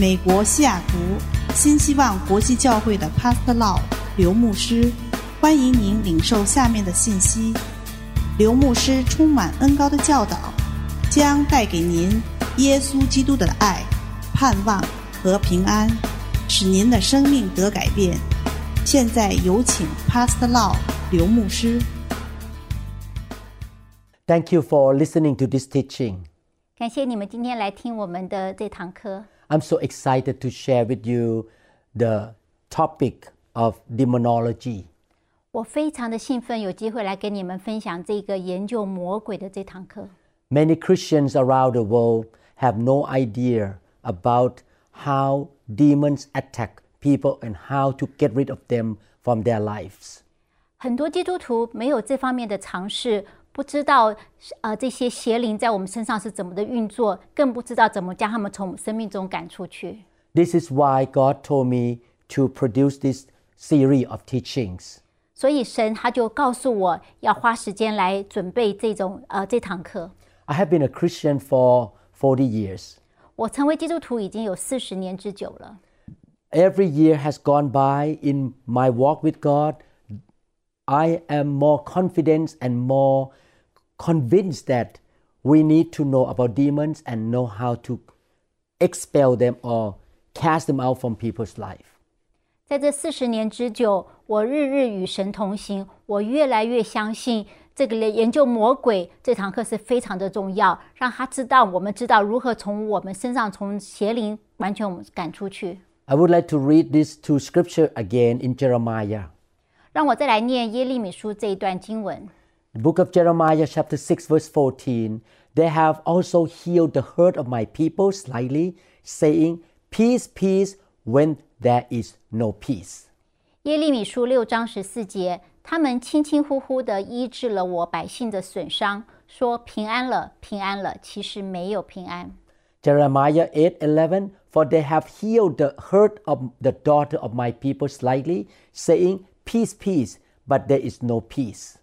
美国西雅图新希望国际教会的 Pastor Law 刘牧师，欢迎您领受下面的信息。刘牧师充满恩膏的教导，将带给您耶稣基督的爱、盼望和平安，使您的生命得改变。现在有请 Pastor Law 刘牧师。Thank you for listening to this teaching. 感谢你们今天来听我们的这堂课。I'm so excited to share with you the topic of demonology. 我非常的兴奋，有机会来跟你们分享这个研究魔鬼的这堂课。 Many Christians around the world have no idea about how demons attack people and how to get rid of them from their lives. 很多基督徒没有这方面的尝试， 不知道呃这些邪灵在我们身上是怎么的运作，更不知道怎么将他们从我们生命中赶出去。 This is why God told me to produce this series of teachings. 所以神他就告诉我要花时间来准备这种呃这堂课。 I have been a Christian for 40 years. 我成为基督徒已经有四十年之久了。 Every year has gone by in my walk with God. I am more confident and more convinced that we need to know about demons and know how to expel them or cast them out from people's life. 在这四十年之久，我日日与神同行，我越来越相信这个研究魔鬼这堂课是非常的重要，让他知道，我们知道如何从我们身上从邪灵完全我们赶出去。 I would like to read this two scripture again in Jeremiah. 让我再来念耶利米书这一段经文。 The book of Jeremiah, chapter 6, verse 14. They have also healed the hurt of my people slightly, saying, Peace, peace, when there is no peace. 耶利米书六章十四节，他们轻轻呼呼地医治了我百姓的损伤，说平安了，平安了，其实没有平安。 Jeremiah 8:11 For they have healed the hurt of the daughter of my people slightly, saying, Peace, peace, but there is no peace.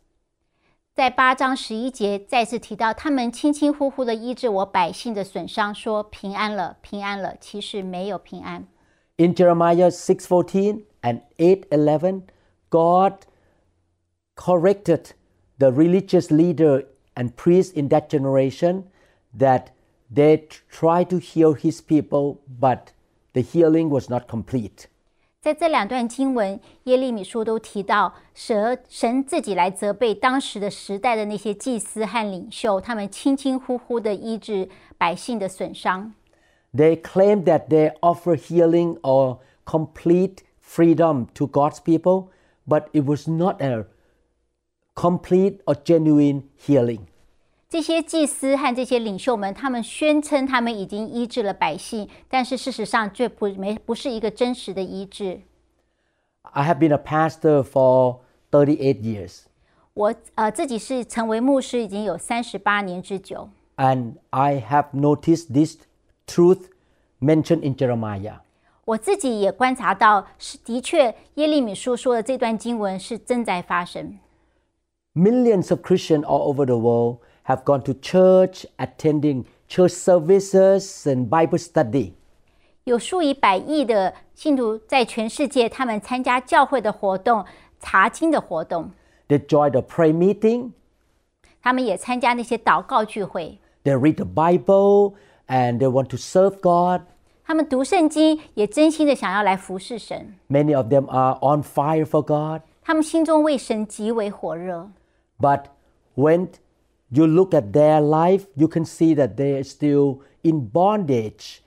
在八章十一节再次提到，他们轻轻呼呼地医治我百姓的损伤，说平安了，平安了，其实没有平安。 In Jeremiah 6:14 and 8:11, God corrected the religious leader and priest in that generation that they tried to heal his people, but the healing was not complete. 在这两段经文，耶利米书都提到神神自己来责备当时的时代的那些祭司和领袖，他们轻轻呼呼地医治百姓的损伤。 They claim that they offer healing or complete freedom to God's people, but it was not a complete or genuine healing. 这些祭司和这些领袖们，他们宣称他们已经医治了百姓，但是事实上却不没不是一个真实的医治。 I have been a pastor for 38 years, 我呃自己是成为牧师已经有三十八年之久， and I have noticed this truth mentioned in Jeremiah. 我自己也观察到，是的确耶利米书说的这段经文是正在发生。 Millions of Christians all over the world have gone to church, attending church services and Bible study. 有数以百亿的信徒在全世界，他们参加教会的活动、查经的活动， They join the prayer meeting, 他们也参加那些祷告聚会， they read the Bible, and they want to serve God. 他们读圣经，也真心的想要来服侍神。 Many of them are on fire for God. 他们心中为神极为火热。 But when you look at their life, you can see that they are still in bondage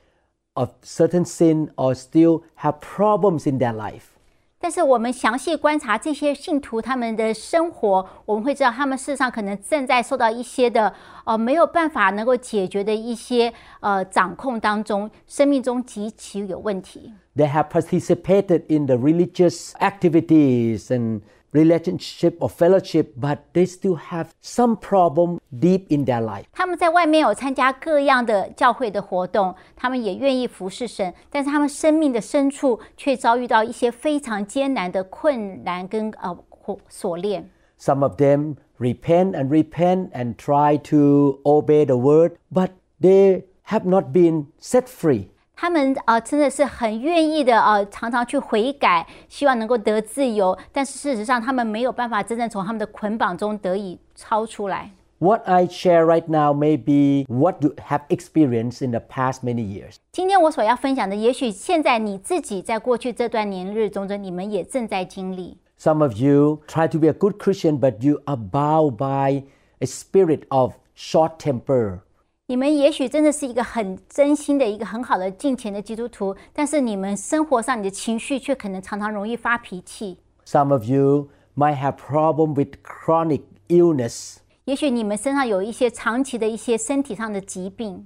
of certain sin or still have problems in their life. 但是我们详细观察这些信徒他们的生活，我们会知道他们事实上可能正在受到一些的呃没有办法能够解决的一些呃掌控当中，生命中极其有问题。 They have participated in the religious activities and relationship or fellowship, but they still have some problem deep in their life. 他们在外面有参加各样的教会的活动，他们也愿意服侍神，但是他们生命的深处却遭遇到一些非常艰难的困难跟呃锁链。 Some of them repent and repent and try to obey the word, but they have not been set free. 他们啊、呃真的是很愿意的呃，常常去悔改，希望能够得自由。但是事实上，他们没有办法真正从他们的捆绑中得以超出来。 What I share right now may be what you have experienced in the past many years. 今天我所要分享的，也许现在你自己在过去这段年日中中，你们也正在经历。 Some of you try to be a good Christian, but you are bound by a spirit of short temper. 你们也许真的是一个很真心的一个很好的敬虔的基督徒，但是你们生活上你的情绪却可能常常容易发脾气。 Some of you might have problem with chronic illness. 也许你们身上有一些长期的一些身体上的疾病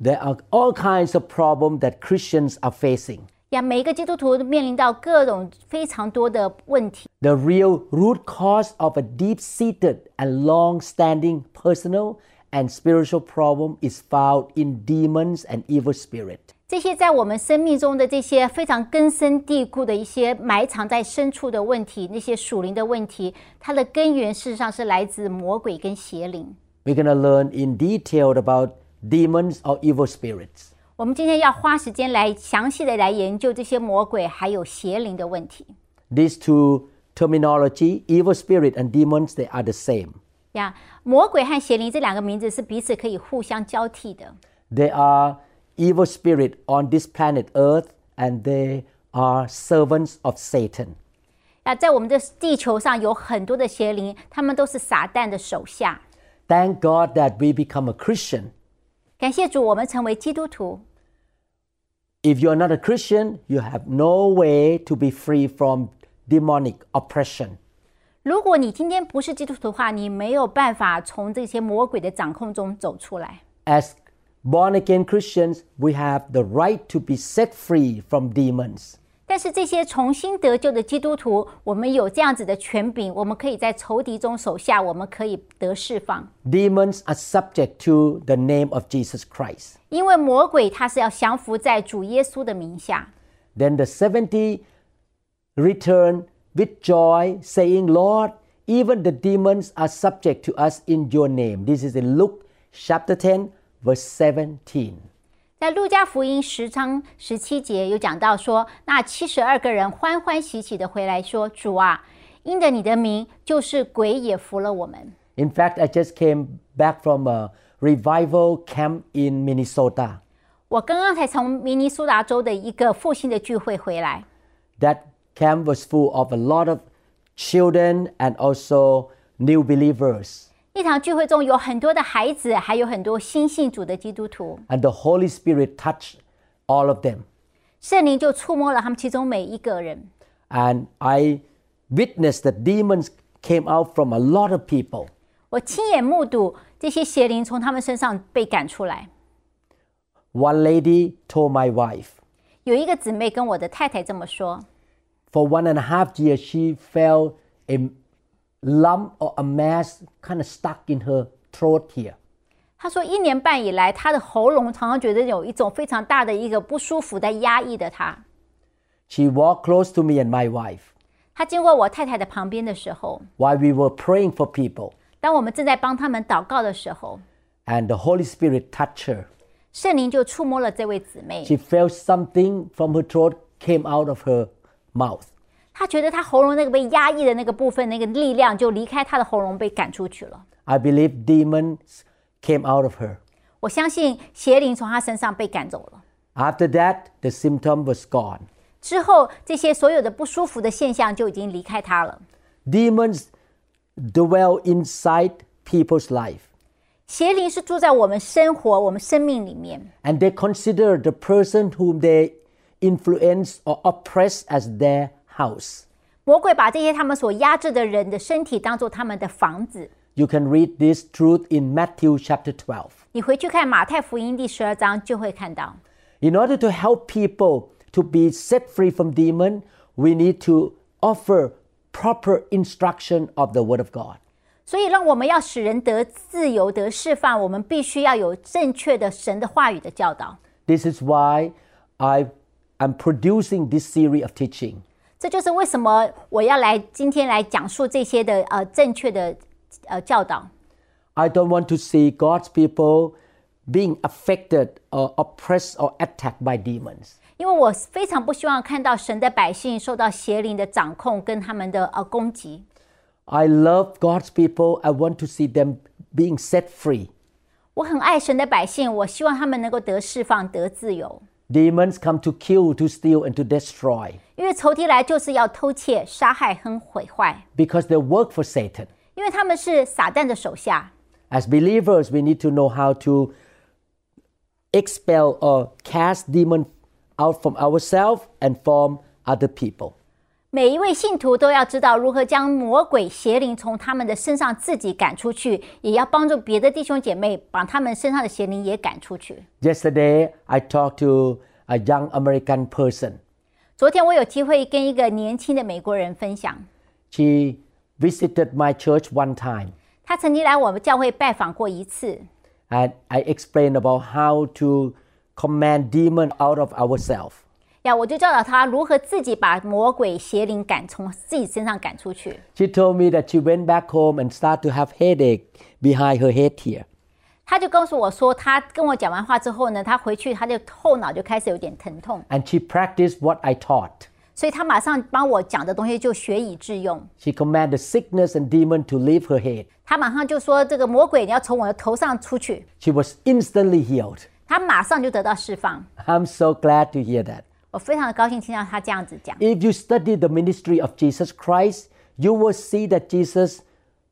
There are all kinds of problems that Christians are facing. 呀，每一个基督徒都面临到各种非常多的问题。 The real root cause of a deep-seated and long-standing personal and spiritual problem is found in demons and evil spirit. 这些在我们生命中的这些非常根深蒂固的一些埋藏在深处的问题，那些属灵的问题，它的根源事实上是来自魔鬼跟邪灵。 We're going to learn in detail about demons or evil spirits. 我们今天要花时间来详细的来研究这些魔鬼还有邪灵的问题。 These two terminology, evil spirit and demons, they are the same. 呀，魔鬼和邪灵这两个名字是彼此可以互相交替的。 They are evil spirit on this planet Earth and they are servants of Satan. 啊，在我们的地球上有很多的邪灵，他们都是撒旦的手下。 Thank God that we become a Christian. 感谢主，我们成为基督徒。 If you're not a Christian, you have no way to be free from demonic oppression. 如果你今天不是基督徒的话，你没有办法从这些魔鬼的掌控中走出来。 As born again Christians, we have the right to be set free from demons. 但是这些重新得救的基督徒，我们有这样子的权柄，我们可以在仇敌中手下，我们可以得释放。 Demons are subject to the name of Jesus Christ. 因为魔鬼他是要降服在主耶稣的名下。 Then the 70 returned with joy, saying, Lord, even the demons are subject to us in your name. This is in Luke chapter 10, verse 17. 在路加福音十章十七节有讲到说，那七十二个人欢欢喜喜的回来说：“主啊，因着你的名，就是鬼也服了我们。 In fact, I just came back from a revival camp in Minnesota. 我刚刚才从明尼苏达州的一个复兴的聚会回来， That camp was full of a lot of children and also new believers. 一场聚会中有很多的孩子，还有很多新信主的基督徒， And the Holy Spirit touched all of them. 圣灵就触摸了他们其中每一个人。 And I witnessed that demons came out from a lot of people. 我亲眼目睹这些邪灵从他们身上被赶出来。 One lady told my wife, 有一个姊妹跟我的太太这么说： for one and a half years, she felt a lump or a mass kind of stuck in her throat here. 她说，一年半以来，她的喉咙常常觉得有一种非常大的一个不舒服在压抑的她。 She walked close to me and my wife 她经过我太太的旁边的时候， while we were praying for people, 当我们正在帮他们祷告的时候， and the Holy Spirit touched her. 圣灵就触摸了这位姊妹。 She felt something from her throat came out of her mouth. 她觉得她喉咙那个被压抑的那个部分，那个力量就离开她的喉咙，被赶出去了。 I believe demons came out of her. 我相信邪灵从她身上被赶走了。 After that, the symptom was gone. 之后，这些所有的不舒服的现象就已经离开她了。 Demons dwell inside people's life, 邪灵是住在我们生活、我们生命里面， and they consider the person whom they influence or oppress as their house. 魔鬼把这些他们所压制的人的身体当做他们的房子。 You can read this truth in Matthew chapter 12. 你回去看马太福音第十二章，就会看到， In order to help people to be set free from demon, we need to offer proper instruction of the word of God. 所以让我们要使人得自由、得释放，我们必须要有正确的神的话语的教导。 This is why I am producing this series of teaching. 这就是为什么我要来今天来讲述这些的呃正确的呃教导。 I don't want to see God's people being affected or oppressed or attacked by demons. 因为我非常不希望看到神的百姓受到邪灵的掌控跟他们的呃攻击。 I love God's people. I want to see them being set free. 我很爱神的百姓，我希望他们能够得释放、得自由。 Demons come to kill, to steal, and to destroy 因为仇敌来就是要偷窃、杀害和毁坏， because they work for Satan. 因为他们是撒旦的手下。 As believers, we need to know how to expel or cast demons out from ourselves and from other people. 每一位信徒都要知道如何将魔鬼邪灵从他们的身上自己赶出去，也要帮助别的弟兄姐妹把他们身上的邪灵也赶出去。 Yesterday, I talked to a young American person. 昨天我有机会跟一个年轻的美国人分享， She visited my church one time, 他曾经来我们教会拜访过一次。 and I explained about how to command demon out of ourselves. 呀，我就教导他如何自己把魔鬼邪灵赶从自己身上赶出去。 She told me that she went back home and started to have headache behind her head here. 他就告诉我说，他跟我讲完话之后呢，他回去他就后脑就开始有点疼痛， And she practiced what I taught. 所以他马上帮我讲的东西就学以致用。 She commanded sickness and demon to leave her head. 他马上就说：“这个魔鬼你要从我的头上出去。 She was instantly healed. ”他马上就得到释放。 I'm so glad to hear that. 我非常的高兴听到他这样子讲。If you study the ministry of Jesus Christ, you will see that Jesus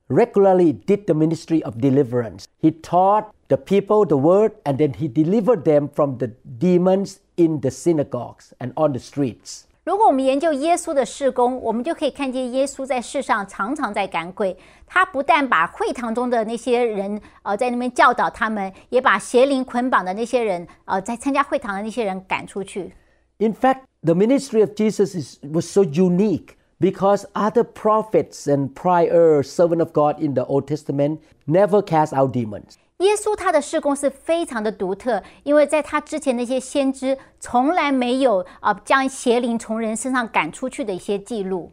regularly did the ministry of deliverance. He taught the people the word and then he delivered them from the demons in the synagogues and on the streets. 如果我们研究耶稣的事工，我们就可以看见耶稣在世上常常在赶鬼。他不但把会堂中的那些人，呃，在那边教导他们，也把邪灵捆绑的那些人，呃，在参加会堂的那些人赶出去。In fact, the ministry of Jesus is, was so unique because other prophets and prior servant of God in the Old Testament never cast out demons. 耶稣他的事工是非常的独特，因为在他之前那些先知从来没有啊、呃将邪灵从人身上赶出去的一些记录。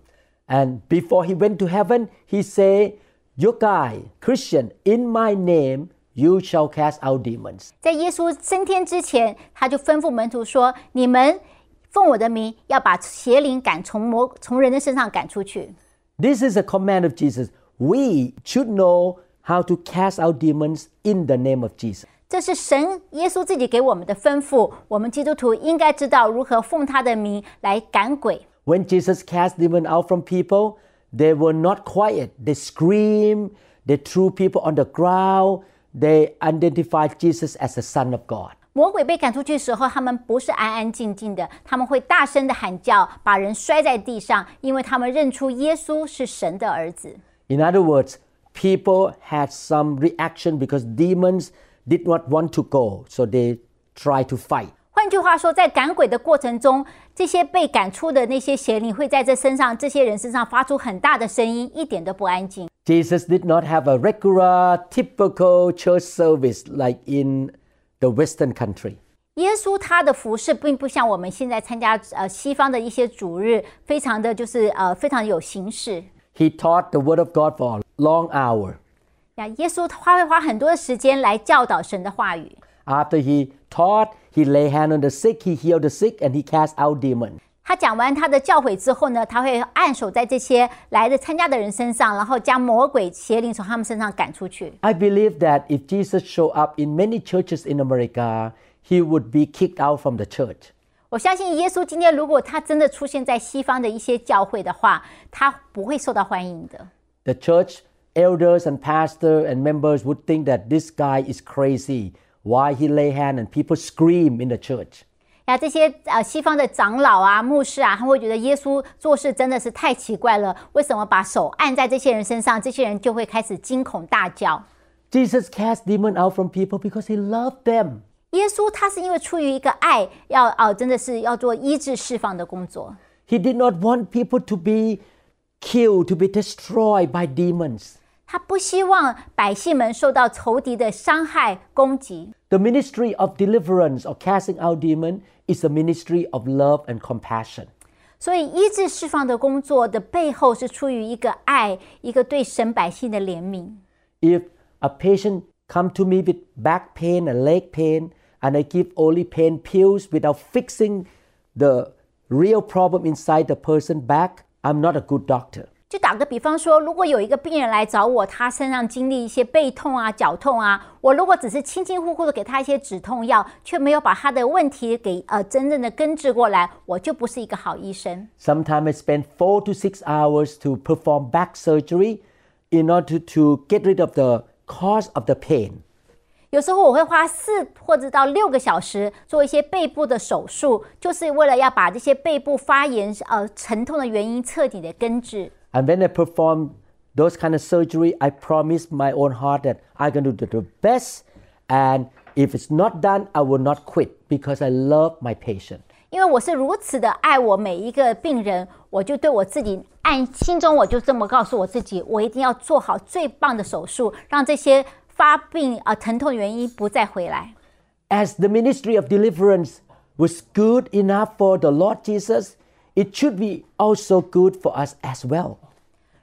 And before he went to heaven, he said, You guy, Christian, in my name, you shall cast out demons. 在耶稣升天之前，他就吩咐门徒说：“你们 奉我的名，要把邪灵赶从魔从人的身上赶出去。 This is a command of Jesus. We should know how to cast out demons in the name of Jesus. ”这是神耶稣自己给我们的吩咐。我们基督徒应该知道如何奉他的名来赶鬼。 When Jesus cast demons out from people, they were not quiet. They screamed, they threw people on the ground, they identified Jesus as the Son of God. 魔鬼被赶出去的时候，他们不是安安静静的，他们会大声的喊叫，把人摔在地上，因为他们认出耶稣是神的儿子。 In other words, people had some reaction because demons did not want to go, so they tried to fight. 换句话说，在赶鬼的过程中，这些被赶出的那些邪灵会在这身上、这些人身上发出很大的声音，一点都不安静。 Jesus did not have a regular, typical church service like in the Western country. 耶稣他的服饰并不像我们现在参加呃西方的一些主日，非常的就是呃非常有形式 He taught the Word of God for a long hour. 呀。耶稣他会花很多的时间来教导神的话语。 After he taught, he lay hand on the sick, he healed the sick, and he cast out demons. 他讲完他的教诲之后呢，他会按手在这些来的参加的人身上，然后将魔鬼邪灵从他们身上赶出去。 I believe that if Jesus showed up in many churches in America, he would be kicked out from the church. 我相信耶稣今天如果他真的出现在西方的一些教会的话，他不会受到欢迎的。 The church elders and pastor and members would think that this guy is crazy. Why he lay hand and people scream in the church. 呀，这些呃西方的长老啊、牧师啊，他会觉得耶稣做事真的是太奇怪了。为什么把手按在这些人身上，这些人就会开始惊恐大叫？ Jesus cast demon out from people because he loved them. 耶稣他是因为出于一个爱，要哦、真的是要做医治释放的工作。 He did not want people to be killed, to be destroyed by demons. 他不希望百姓们受到仇敌的伤害攻击。 The ministry of deliverance or casting out demon is a ministry of love and compassion. 所以医治释放的工作的背后是出于一个爱，一个对神百姓的怜悯。 If a patient come to me with back pain and leg pain, and I give only pain pills without fixing the real problem inside the person back, I'm not a good doctor. 就打个比方说，如果有一个病人来找我，他身上经历一些背痛啊、脚痛啊，我如果只是轻轻呼呼的给他一些止痛药，却没有把他的问题给呃真正的根治过来，我就不是一个好医生。Sometimes I spend four to six hours to perform back surgery in order to get rid of the cause of the pain. 有时候我会花四或者到六个小时做一些背部的手术，就是为了要把这些背部发炎呃沉痛的原因彻底的根治。And when I perform those kind of surgery, I promise my own heart that I'm going to do the best. And if it's not done, I will not quit because I love my patient. 因为我是如此的爱我每一个病人，我就对我自己按心中我就这么告诉我自己，我一定要做好最棒的手术，让这些发病啊、呃疼痛的原因不再回来。 As the ministry of deliverance was good enough for the Lord Jesus, it should be also good for us as well.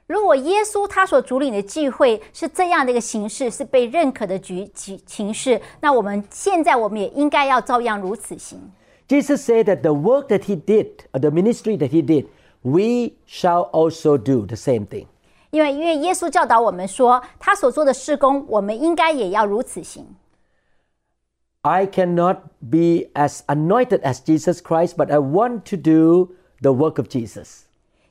如果耶稣他所主领的聚会是这样的一个形式，是被认可的局局形式，那我们现在我们也应该要照样如此行。 Jesus said that the work that he did, or the ministry that he did, we shall also do the same thing. 因为因为耶稣教导我们说，他所做的事工，我们应该也要如此行。 I cannot be as anointed as Jesus Christ, but I want to do the work of Jesus.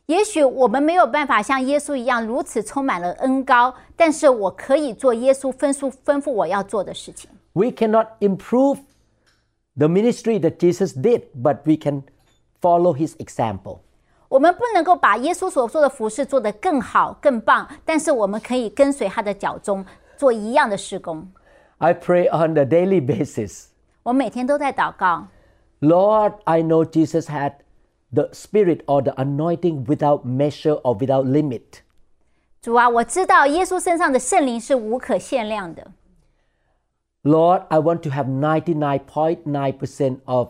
也许我们没有办法像耶稣一样如此充满了恩膏，但是我可以做耶稣吩咐吩咐我要做的事情。We cannot improve the ministry that Jesus did, but we can follow his example. 我们不能够把耶稣所做的服饰做得更好、更棒，但是我们可以跟随他的脚踪，做一样的施工。I pray on a daily basis. 我每天都在祷告。Lord, I know Jesus had the Spirit or the anointing without measure or without limit. Lord, I want to have 99.9% of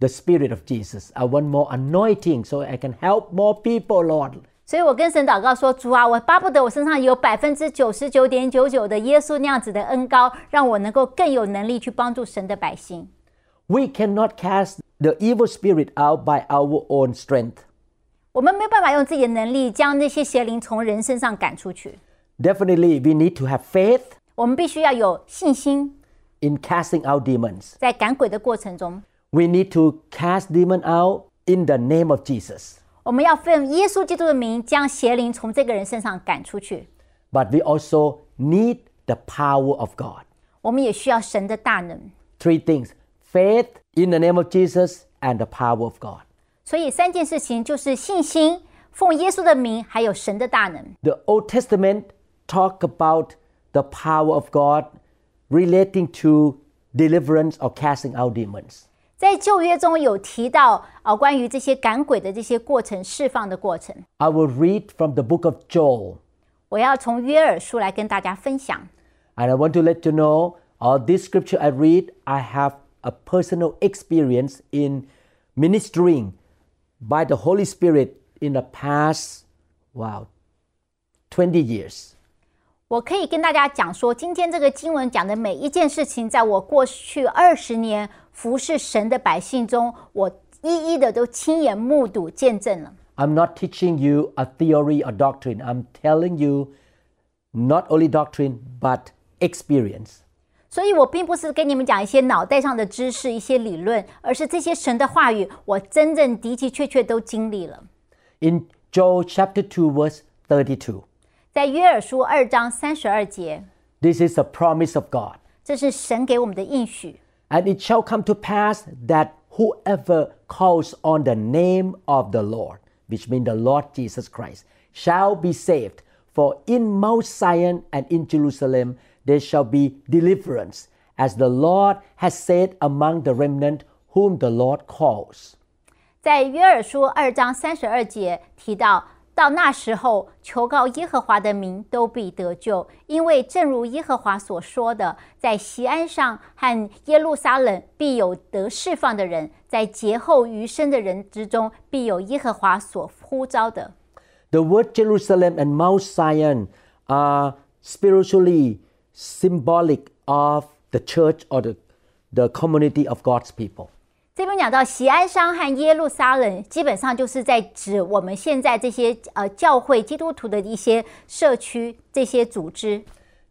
the Spirit of Jesus. I want more anointing so I can help more people, Lord. 所以我跟神祷告说：“主啊，我巴不得我身上有百分之九十九点九九的耶稣那样子的恩膏，让我能够更有能力去帮助神的百姓。” We cannot cast the evil spirit out by our own strength. 我们没有办法用自己的能力将那些邪灵从人身上赶出去。 Definitely, we need to have faith 我们必须要有信心， in casting out demons. 在赶鬼的过程中， We need to cast demon out in the name of Jesus. 我们要奉耶稣基督的名将邪灵从这个人身上赶出去。 But we also need the power of God. 我们也需要神的大能。 Three things faith in the name of Jesus and the power of God. 所以三件事情就是信心、奉耶稣的名，还有神的大能。 The Old Testament talk about the power of God relating to deliverance or casting out demons. 在旧约中有提到呃关于这些赶鬼的这些过程、释放的过程。 I will read from the book of Joel. 我要从约珥书来跟大家分享。 And I want to let you know all this scripture I read, I have a personal experience in ministering by the Holy Spirit in the past, wow, 20 years. 我可以跟大家讲说，今天这个经文讲的每一件事情，在我过去二十年服侍神的百姓中，我一一的都亲眼目睹见证了。 I'm not teaching you a theory or doctrine. I'm telling you not only doctrine, but experience. 所以我并不是跟你们讲一些脑袋上的知识、一些理论，而是这些神的话语，我真正的的确确都经历了。 In Joel chapter 2, verse 32, 在约珥书二章三十二节， this is a promise of God. 这是神给我们的应许。 And it shall come to pass that whoever calls on the name of the Lord, which means the Lord Jesus Christ, shall be saved. For in Mount Zion and in Jerusalem there shall be deliverance, as the Lord has said among the remnant whom the Lord calls. 在约珥书二章三十二节提到，到那时候，求告耶和华的名都必得救，因为正如耶和华所说的，在锡安山和耶路撒冷必有得释放的人，在劫后余生的人之中，必有耶和华所呼召的。The word Jerusalem and Mount Zion are spiritually symbolic of the church or the, the community of God's people. 这边讲到锡安山和耶路撒冷，基本上就是在指我们现在这些呃教会基督徒的一些社区、这些组织。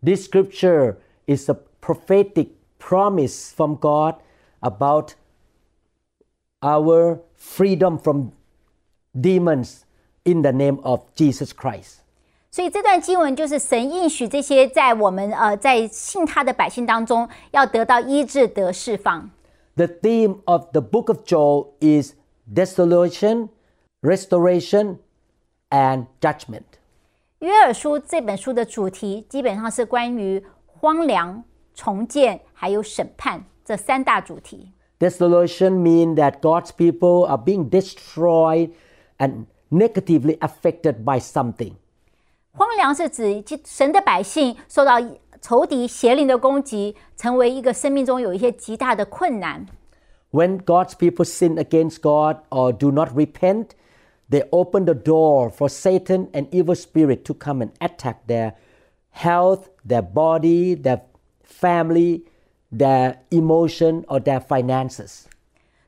This scripture is a prophetic promise from God about our freedom from demons in the name of Jesus Christ. 所以这段经文就是神应许这些在我们呃在信他的百姓当中，要得到医治得释放。 The theme of the book of Joel is desolation, restoration, and judgment. 约珥书这本书的主题基本上是关于荒凉、重建还有审判这三大主题。 Desolation means that God's people are being destroyed and negatively affected by something. 荒凉是指即神的百姓受到仇敌邪灵的攻击，成为一个生命中有一些极大的困难。 When God's people sin against God or do not repent, they open the door for Satan and evil spirit to come and attack their health, their body, their family, their emotion, or their finances.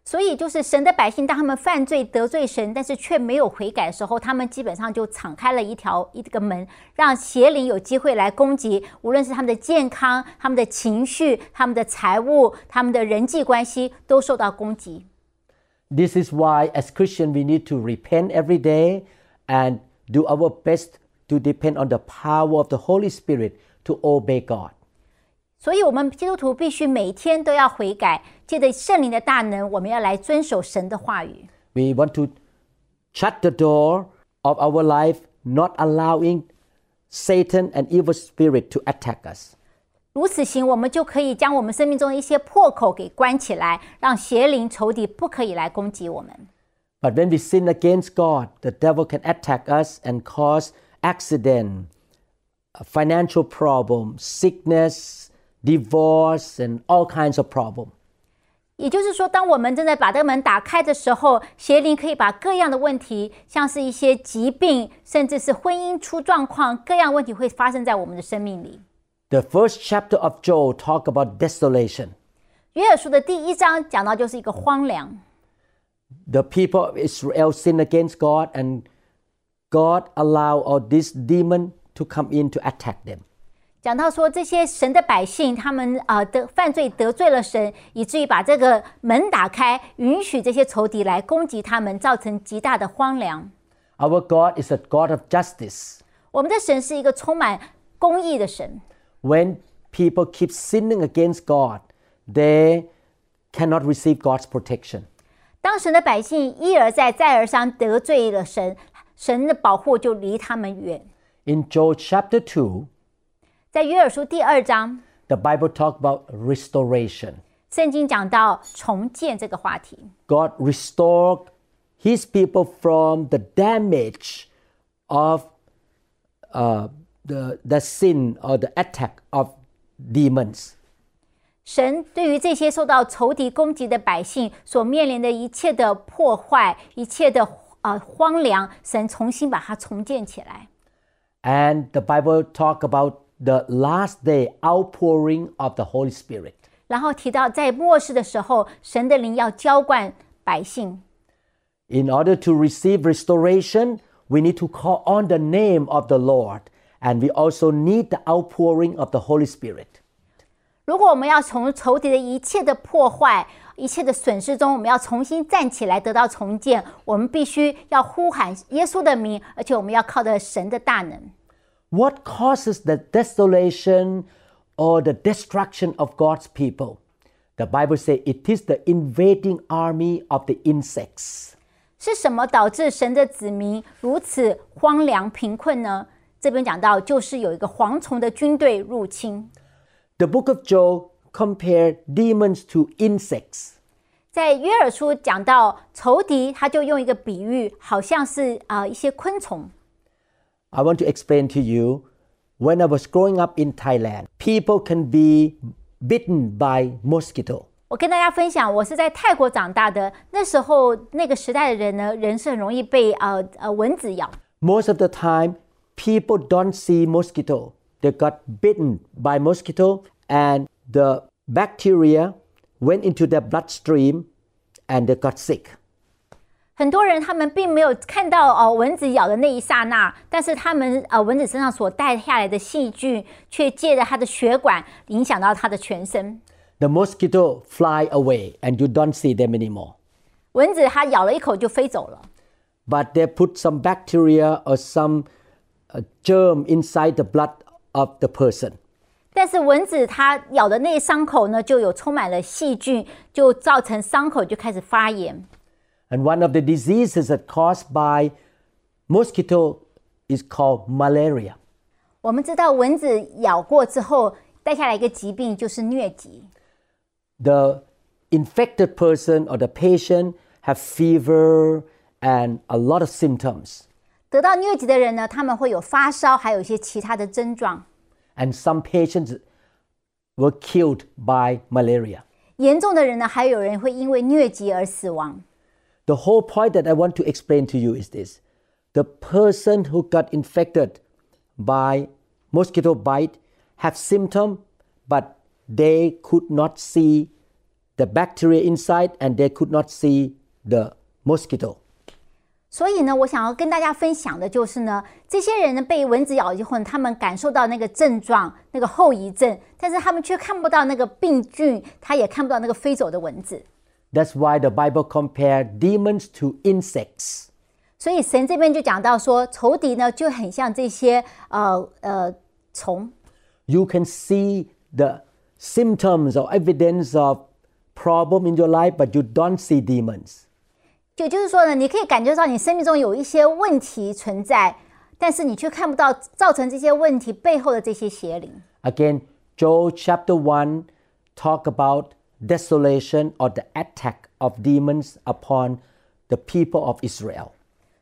所以，就是神的百姓，当他们犯罪得罪神，但是却没有悔改的时候，他们基本上就敞开了一条一个门，让邪灵有机会来攻击，无论是他们的健康、他们的情绪、他们的财务、他们的人际关系，都受到攻击。 This is why, as Christians, we need to repent every day and do our best to depend on the power of the Holy Spirit to obey God. 所以，我们基督徒必须每天都要悔改，借着圣灵的大能，我们要来遵守神的话语。 We want to shut the door of our life, not allowing Satan and evil spirit to attack us. 如此行，我们就可以将我们生命中的一些破口给关起来，让邪灵仇敌不可以来攻击我们。 But when we sin against God, the devil can attack us and cause accident, a financial problem, sickness, divorce, and all kinds of problems. 也就是说，当我们正在把这个门打开的时候，邪灵可以把各样的问题，像是一些疾病，甚至是婚姻出状况，各样问题会发生在我们的生命里。 The first chapter of Joel talk about desolation. 约珥书的第一章讲到就是一个荒凉， The people of Israel sin against God, and God allow all this demon to come in to attack them. 讲到说这些神的百姓，他们啊、呃、得犯罪得罪了神，以至于把这个门打开，允许这些仇敌来攻击他们，造成极大的荒凉。 Our God is a God of justice. 我们的神是一个充满公义的神。 When people keep sinning against God, they cannot receive God's protection. 当神的百姓一而再、再而三得罪了神，神的保护就离他们远。 In Joel chapter 2, 在约珥书第二章， the Bible talk about restoration. 圣经讲到重建这个话题。 God restored his people from the damage of uh, the, the sin or the attack of demons. 神对于这些受到仇敌攻击的百姓所面临的一切的破坏、一切的呃荒凉，神重新把它重建起来。 And the Bible talk about the last day outpouring of the Holy Spirit. 然后提到在末世的时候，神的灵要浇灌百姓。 In order to receive restoration, we need to call on the name of the Lord, and we also need the outpouring of the Holy Spirit. 如果我们要从仇敌的一切的破坏、一切的损失中，我们要重新站起来，得到重建，我们必须要呼喊耶稣的名，而且我们要靠着神的大能。 what causes the desolation or the destruction of God's people? The Bible says it is the invading army of the insects. 是什么导致神的子民如此荒凉贫困呢？这边讲到，就是有一个蝗虫的军队入侵。The book of Joel compared demons to insects. 在约珥书讲到仇敌，他就用一个比喻，好像是啊、呃、一些昆虫。I want to explain to you when I was growing up in Thailand, people can be bitten by mosquito. 我跟大家分享，我是在泰国长大的，那时候那个时代的人呢，人是很容易被呃呃蚊子咬。 Most of the time, people don't see mosquito. They got bitten by mosquito and the bacteria went into their bloodstream and they got sick. 很多人他们并没有看到哦蚊子咬的那一刹那，但是他们呃蚊子身上所带下来的细菌，却借着它的血管影响到他的全身。 The mosquito fly away and you don't see them anymore. 蚊子它咬了一口就飞走了， But they put some bacteria or some uh, germ inside the blood of the person. 但是蚊子它咬的那伤口呢，就有充满了细菌，就造成伤口就开始发炎。 And one of the diseases that caused by mosquito is called malaria. 我们知道蚊子咬过之后带下来一个疾病就是疟疾。 The infected person or the patient have fever and a lot of symptoms. 得到疟疾的人呢，他们会有发烧，还有一些其他的症状。 And some patients were killed by malaria. 严重的人呢，还有人会因为疟疾而死亡。 The whole point that I want to explain to you is this the person who got infected by mosquito bite have symptom but they could not see the bacteria inside and they could not see the mosquito 所以呢，我想要跟大家分享的就是呢，这些人呢被蚊子咬以后呢，他们感受到那个症状、那个后遗症，但是他们却看不到那个病菌，他也看不到那个飞走的蚊子。 that's why the bible compare demons to insects 所以神这边就讲到说，仇敌呢就很像这些呃呃虫， you can see the symptoms or evidence of problem in your life but you don't see demons 就就是说呢，你可以感觉到你生命中有一些问题存在，但是你却看不到造成这些问题背后的这些邪灵。 Again, Joel chapter 1 talk about desolation or the attack of demons upon the people of Israel.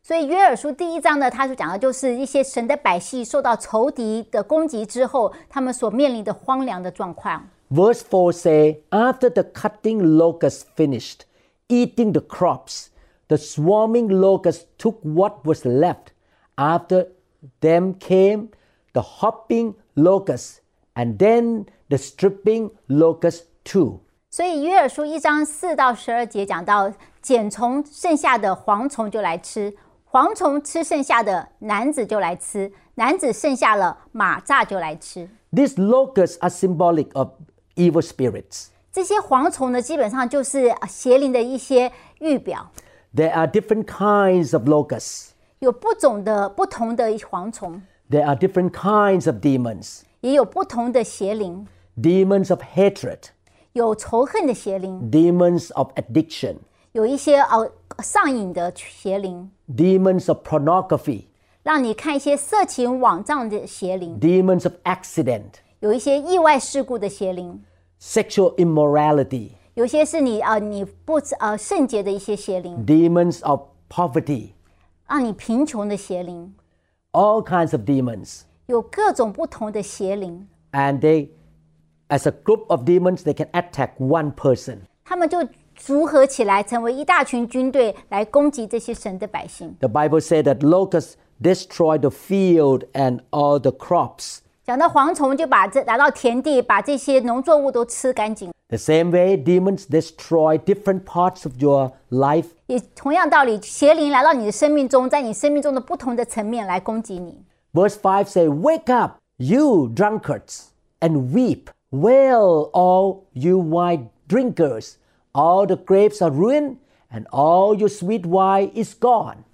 所以约珥书第一章呢，他所讲的就是一些神的百姓受到仇敌的攻击之后，他们所面临的荒凉的状况。 Verse 4 say, After the cutting locusts finished eating the crops, the swarming locusts took what was left. After them came the hopping locusts, and then the stripping locusts too. 所以约珥书一章四到十二节讲到，茧虫剩下的蝗虫就来吃，蝗虫吃剩下的男子就来吃，男子剩下了马蚱就来吃。 These locusts are symbolic of evil spirits. 这些蝗虫呢，基本上就是邪灵的一些预表， There are different kinds of locusts. 有不种的不同的蝗虫， There are different kinds of demons. 也有不同的邪灵， Demons of hatred, 有仇恨的邪灵， demons of addiction, 有一些呃上瘾的邪灵， demons of pornography, 让你看一些色情网站的邪灵， demons of accident, 有一些意外事故的邪灵， sexual immorality, 有些是你呃你不呃圣洁的一些邪灵， demons of poverty, 让你贫穷的邪灵， all kinds of demons. 有各种不同的邪灵， And they, as a group of demons, they can attack one person. 他们就组合起来成为一大群军队来攻击这些神的百姓。 The Bible said that locusts destroy the field and all the crops. 讲到蝗虫，就把这来到田地，把这些农作物都吃干净。 The same way, demons destroy different parts of your life 也同样道理，邪灵来到你的生命中，在你生命中的不同的层面来攻击你。 Verse 5 say, Wake up, you drunkards, and weep. Wail, all you wine drinkers. All the grapes are ruined, and all your sweet wine is gone.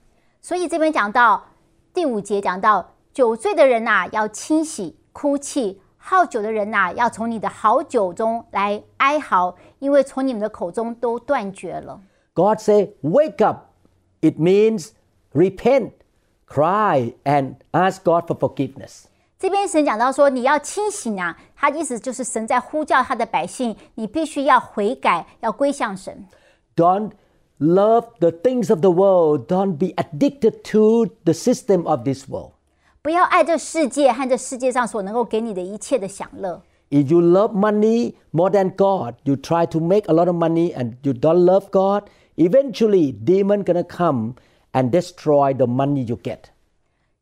所以这边讲到第五节，讲到酒醉的人呐、要清洗、哭泣；好酒的人呐、要从你的好酒中来哀嚎，因为从你们的口中都断绝了。 God say, Wake up. It means repent, cry, and ask God for forgiveness. 这边神讲到说，你要清醒啊， 他意思就是神在呼叫他的百姓，你必须要悔改，要归向神。 Don't love the things of the world. Don't be addicted to the system of this world. 不要爱这世界和这世界上所能够给你的一切的享乐。 If you love money more than God, you try to make a lot of money and you don't love God, eventually demon gonna come and destroy the money you get.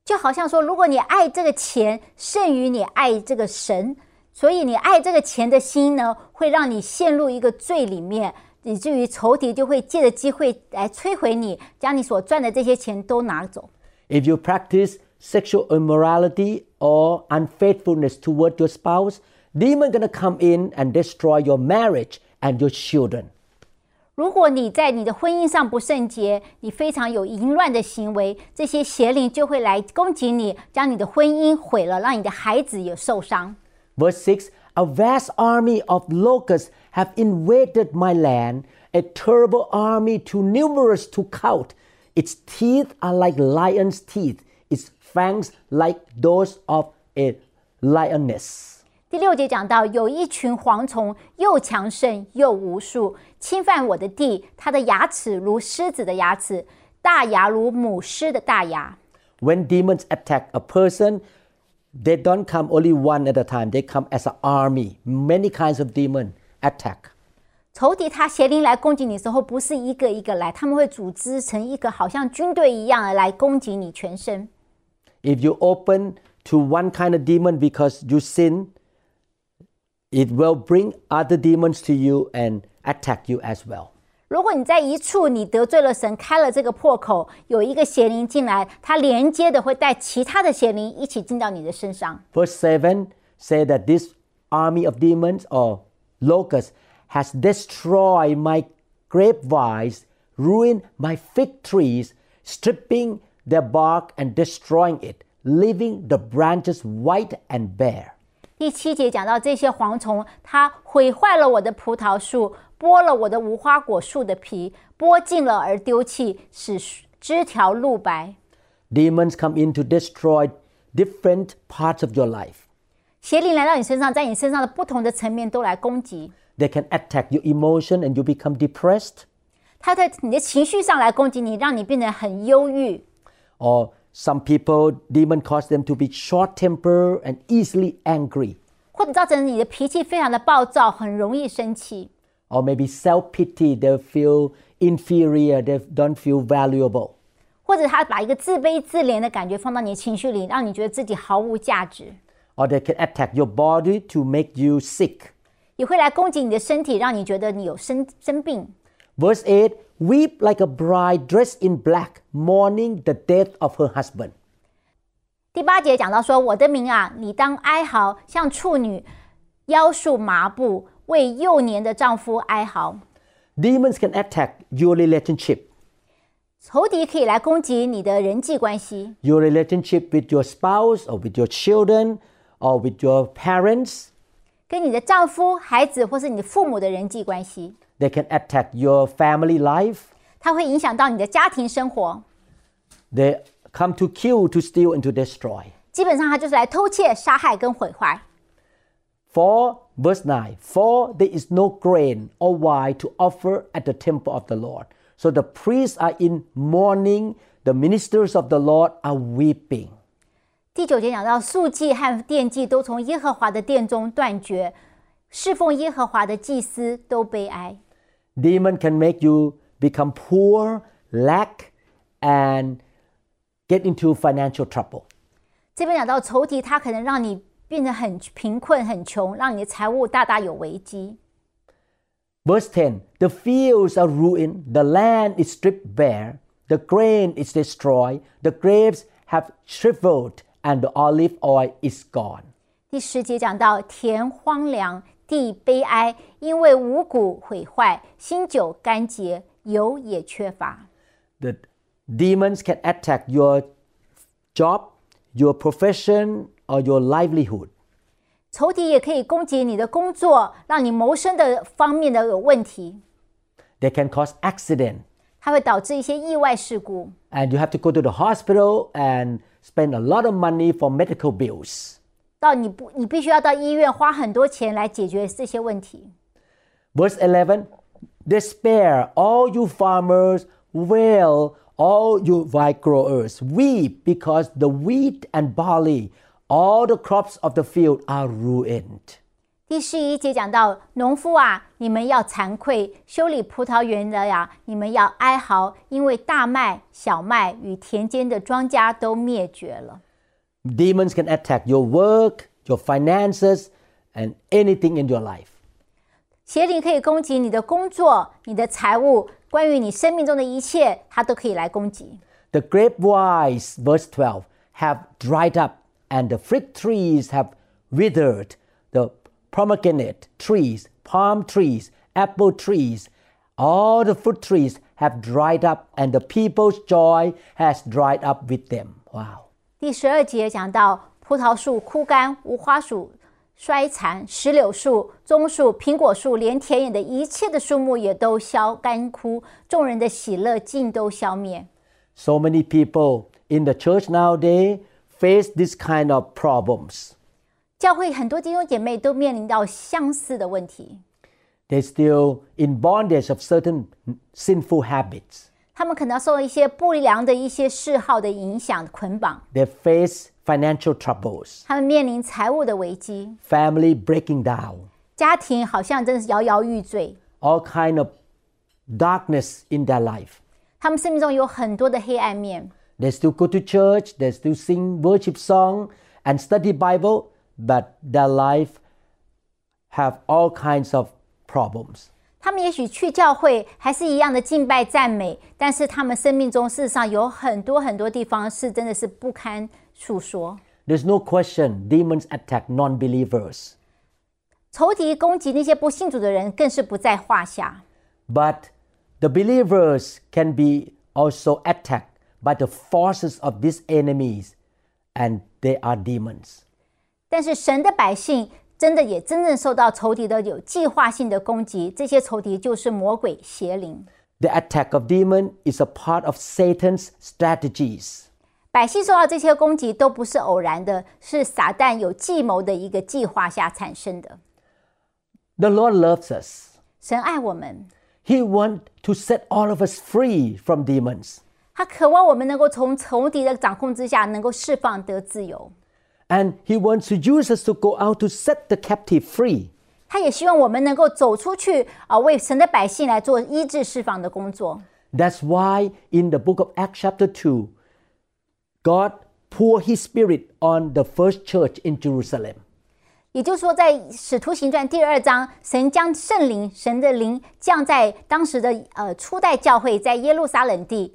就好像说，如果你爱这个钱胜于你爱这个神， 所以你爱这个钱的心呢，会让你陷入一个罪里面，以至于仇敌就会借着机会来摧毁你，将你所赚的这些钱都拿走。If you practice sexual immorality or unfaithfulness toward your spouse, demon gonna come in and destroy your marriage and your children. 如果你在你的婚姻上不圣洁，你非常有淫乱的行为，这些邪灵就会来攻击你，将你的婚姻毁了，让你的孩子也受伤。Verse 6 A vast army of locusts have invaded my land, a terrible army too numerous to count. Its teeth are like lion's teeth, its fangs like those of a lioness. 第六节讲到，有一群蝗虫，又强盛又无数，侵犯我的地。它的牙齿如狮子的牙齿，大牙如母狮的大牙。 When demons attack a person, they don't come only one at a time, they come as an army. Many kinds of demon attack. 仇敌他邪灵来攻击你的时候，不是一个一个来，他们会组织成一个好像军队一样的来攻击你全身。 If you open to one kind of demon because you sin, it will bring other demons to you and attack you as well. 如果你在一处你得罪了神，开了这个破口，有一个邪灵进来，它连接的会带其他的邪灵一起进到你的身上。 Verse 7 say that this army of demons or locusts has destroyed my grapevines, ruined my fig trees, stripping their bark and destroying it, leaving the branches white and bare. 第七节讲到这些蝗虫，它毁坏了我的葡萄树， 剥了我的无花果树的皮，剥尽了而丢弃，使枝条露白。 Demons come in to destroy different parts of your life. 邪灵来到你身上，在你身上的不同的层面都来攻击。 They can attack your emotion and you become depressed. 它在你的情绪上来攻击你，让你变得很忧郁。 Or some people, demon cause them to be short tempered and easily angry. 或者造成你的脾气非常的暴躁，很容易生气。 or maybe self pity. They feel inferior. They don't feel valuable. 或者他把一个自卑自怜的感觉放到你的情绪里，让你觉得自己毫无价值。Or they can attack your body to make you sick. 也会来攻击你的身体，让你觉得你有生生病。Verse eight: Weep like a bride dressed in black, mourning the death of her husband. 第八节讲到说：“我的民啊，你当哀嚎，像处女腰束麻布，为幼年的丈夫哀嚎。 Demons can attack your relationship, 仇敌可以来攻击你的人际关系， your relationship with your spouse or with your children or with your parents. 跟你的丈夫、孩子或是你的父母的人际关系， They can attack your family life. 它会影响到你的家庭生活。 They come to kill, to steal, and to destroy. 基本上，它就是来偷窃、杀害跟毁坏。 For, verse 9, for there is no grain or wine to offer at the temple of the Lord. So the priests are in mourning, the ministers of the Lord are weeping. 第九节讲到，素祭和奠祭都从耶和华的殿中断绝，侍奉耶和华的祭司都悲哀。 Demon can make you become poor, lack, and get into financial trouble. 这边讲到仇敌，它可能让你 变得很贫困、很穷，让你的财务大大有危机。 Verse 10 The fields are ruined, the land is stripped bare, the grain is destroyed, the grapes have shriveled, and the olive oil is gone. 第十节讲到田荒凉，地悲哀，因为五谷毁坏，新酒干结，油也缺乏。 The demons can attack your job, your profession, or your livelihood. 仇敌也可以攻击你的工作，让你谋生的方面的有问题， They can cause accident, 它会导致一些意外事故。 and you have to go to the hospital and spend a lot of money for medical bills. 到你不，你必须要到医院花很多钱来解决这些问题。 Verse 11 Despair, all you farmers, wail, all you vine growers, weep because the wheat and barley, all the crops of the field are ruined. 第十一节讲到，农夫啊，你们要惭愧；修理葡萄园的呀，你们要哀嚎，因为大麦、小麦与田间的庄稼都灭绝了。 Demons can attack your work, your finances, and anything in your life. 邪灵可以攻击你的工作、你的财务，关于你生命中的一切，它都可以来攻击。 The grapevines, verse 12, have dried up, and the fig trees have withered. The pomegranate trees, palm trees, apple trees, all the fruit trees have dried up, and the people's joy has dried up with them. Wow. 第十二节讲到葡萄树枯干，无花树衰残，石榴树、棕树、苹果树，连田野的一切的树木也都消干枯，众人的喜乐尽都消灭。 So many people in the church nowadays face this kind of problems. 教会很多弟兄姐妹都面临到相似的问题， They're still in bondage of certain sinful habits. 他们可能受到一些不良的一些嗜好的影响捆绑， They face financial troubles, 他们面临财务的危机， family breaking down, 家庭好像真的是摇摇欲坠， all kind of darkness in their life. 他们生命中有很多的黑暗面。 They still go to church, they still sing worship song and study Bible, but their life have all kinds of problems. 他们也许去教会还是一样的敬拜赞美，但是他们生命中事实上有很多很多地方是真的是不堪述说。 There's no question demons attack non-believers. 仇敌攻击那些不信主的人，更是不在话下。 But the believers can be also attacked by the forces of these enemies, and they are demons. 但是神的百姓真的也真正受到仇敌的有计划性的攻击，这些仇敌就是魔鬼邪灵。 The attack of demon is a part of Satan's strategies. 百姓受到这些攻击都不是偶然的，是撒旦有计谋的一个计划下产生的。 The Lord loves us. 神爱我们， He wants to set all of us free from demons. 他渴望我们能够从仇敌的掌控之下，能够释放得自由。 And He wants to use us to go out to set the captive free. 他也希望我们能够走出去啊，为神的百姓来做医治释放的工作。 That's why in the book of Acts, chapter 2, God poured His Spirit on the first church in Jerusalem. 也就是说，在《使徒行传》第二章，神将圣灵、神的灵降在当时的呃初代教会，在耶路撒冷地。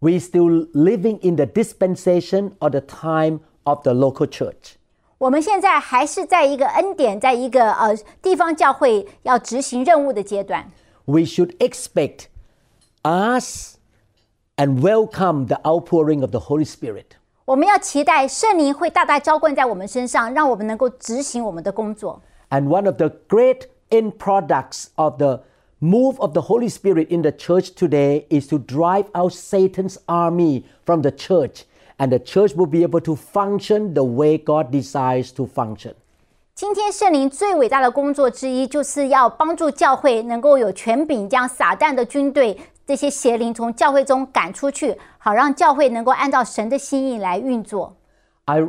We still living in the dispensation or the time of the local church. 我们现在还是在一个恩典，在一个呃地方教会要执行任务的阶段。 We should expect us and welcome the outpouring of the Holy Spirit. 我们要期待圣灵会大大浇灌在我们身上，让我们能够执行我们的工作。 And one of the great end products of the move of the Holy Spirit in the church today is to drive out Satan's army from the church, and the church will be able to function the way God desires to function. 今天圣灵最伟大的工作之一，就是要帮助教会能够有权柄，将撒旦的军队这些邪灵从教会中赶出去，好让教会能够按照神的心意来运作。 I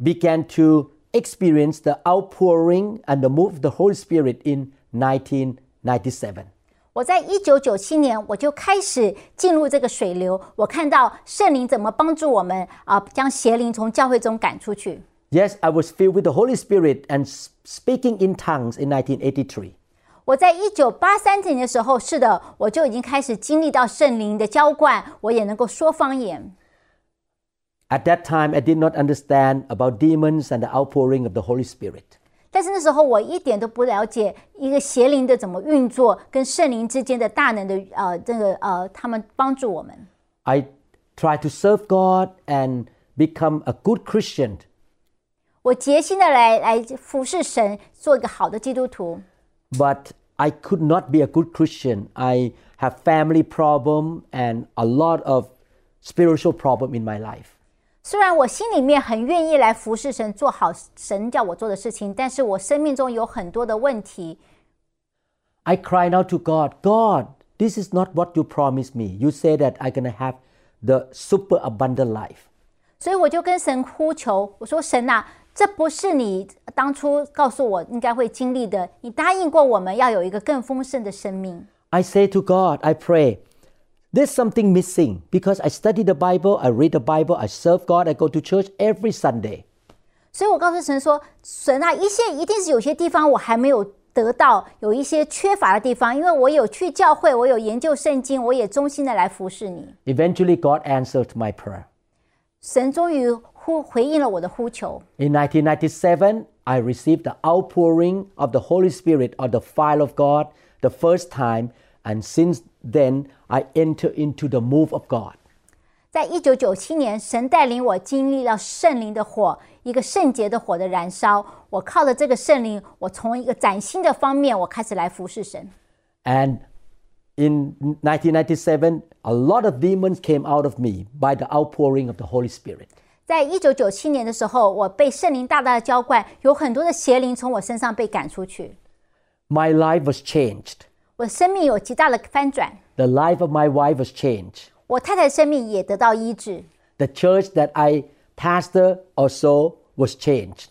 began to experience the outpouring and the move of the Holy Spirit in 1997. 我在一九九七年我就开始进入这个水流，我看到圣灵怎么帮助我们啊，将邪灵从教会中赶出去。 Yes, I was filled with the Holy Spirit and s- speaking in tongues in 1983. 我在一九八三年的时候，是的，我就已经开始经历到圣灵的浇灌，我也能够说方言。 At that time, I did not understand about demons and the outpouring of the Holy Spirit. 但是那时候我一点都不了解一个邪灵的怎么运作，跟圣灵之间的大能的呃这个呃，他们帮助我们。 I tried to serve God and become a good Christian. 我竭心的来来服侍神，做一个好的基督徒。 but I could not be a good Christian. I have family problem and a lot of spiritual problem in my life. 虽然我心里面很愿意来服侍神，做好神叫我做的事情，但是我生命中有很多的问题。 I cried out to God, God, this is not what you promised me. You say that I'm going to have the super abundant life. 所以我就跟神呼求，我说：“神呐、这不是你当初告诉我应该会经历的。你答应过我们要有一个更丰盛的生命。 I say to God, I pray, there's something missing because I study the Bible, I read the Bible, I serve God, I go to church every Sunday. 所以我告诉神说：神啊，一些一定是有些地方我还没有得到，有一些缺乏的地方，因为我有去教会，我有研究圣经，我也衷心的来服侍你。 Eventually, God answered my prayer. 神终于呼回应了我的呼求。 In 1997, I received the outpouring of the Holy Spirit or the fire of God the first time, and since then, I enter into the move of God. 在一九九七年，神带领我经历了圣灵的火，一个圣洁的火的燃烧。我靠着这个圣灵，我从一个崭新的方面，我开始来服侍神。 And in 1997, a lot of demons came out of me by the outpouring of the Holy Spirit. 在一九九七年的时候，我被圣灵大大的浇灌，有很多的邪灵从我身上被赶出去， My life was changed. 我的生命有极大的翻转。 The life of my wife was changed. 我太太的生命也得到医治， The church that I pastor also was changed.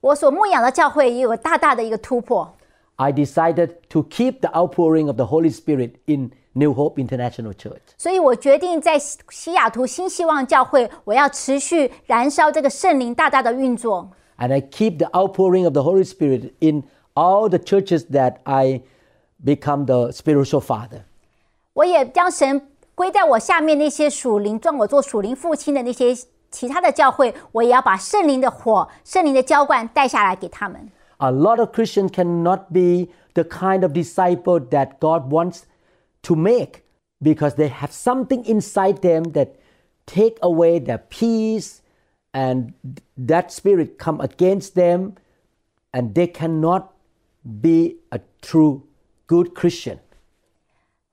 我所牧养的教会也有大大的一个突破。 I decided to keep the outpouring of the Holy Spirit in New Hope International Church. 所以我决定在西西雅图新希望教会，我要持续燃烧这个圣灵大大的运作。 And I keep the outpouring of the Holy Spirit in all the churches that I become the spiritual father. 我也将神归在我下面那些属灵，让我做属灵父亲的那些其他的教会，我也要把圣灵的火、圣灵的浇灌带下来给他们。 A lot of Christians cannot be the kind of disciple that God wants to make because they have something inside them that take away their peace and that spirit come against them and they cannot be a true good Christian.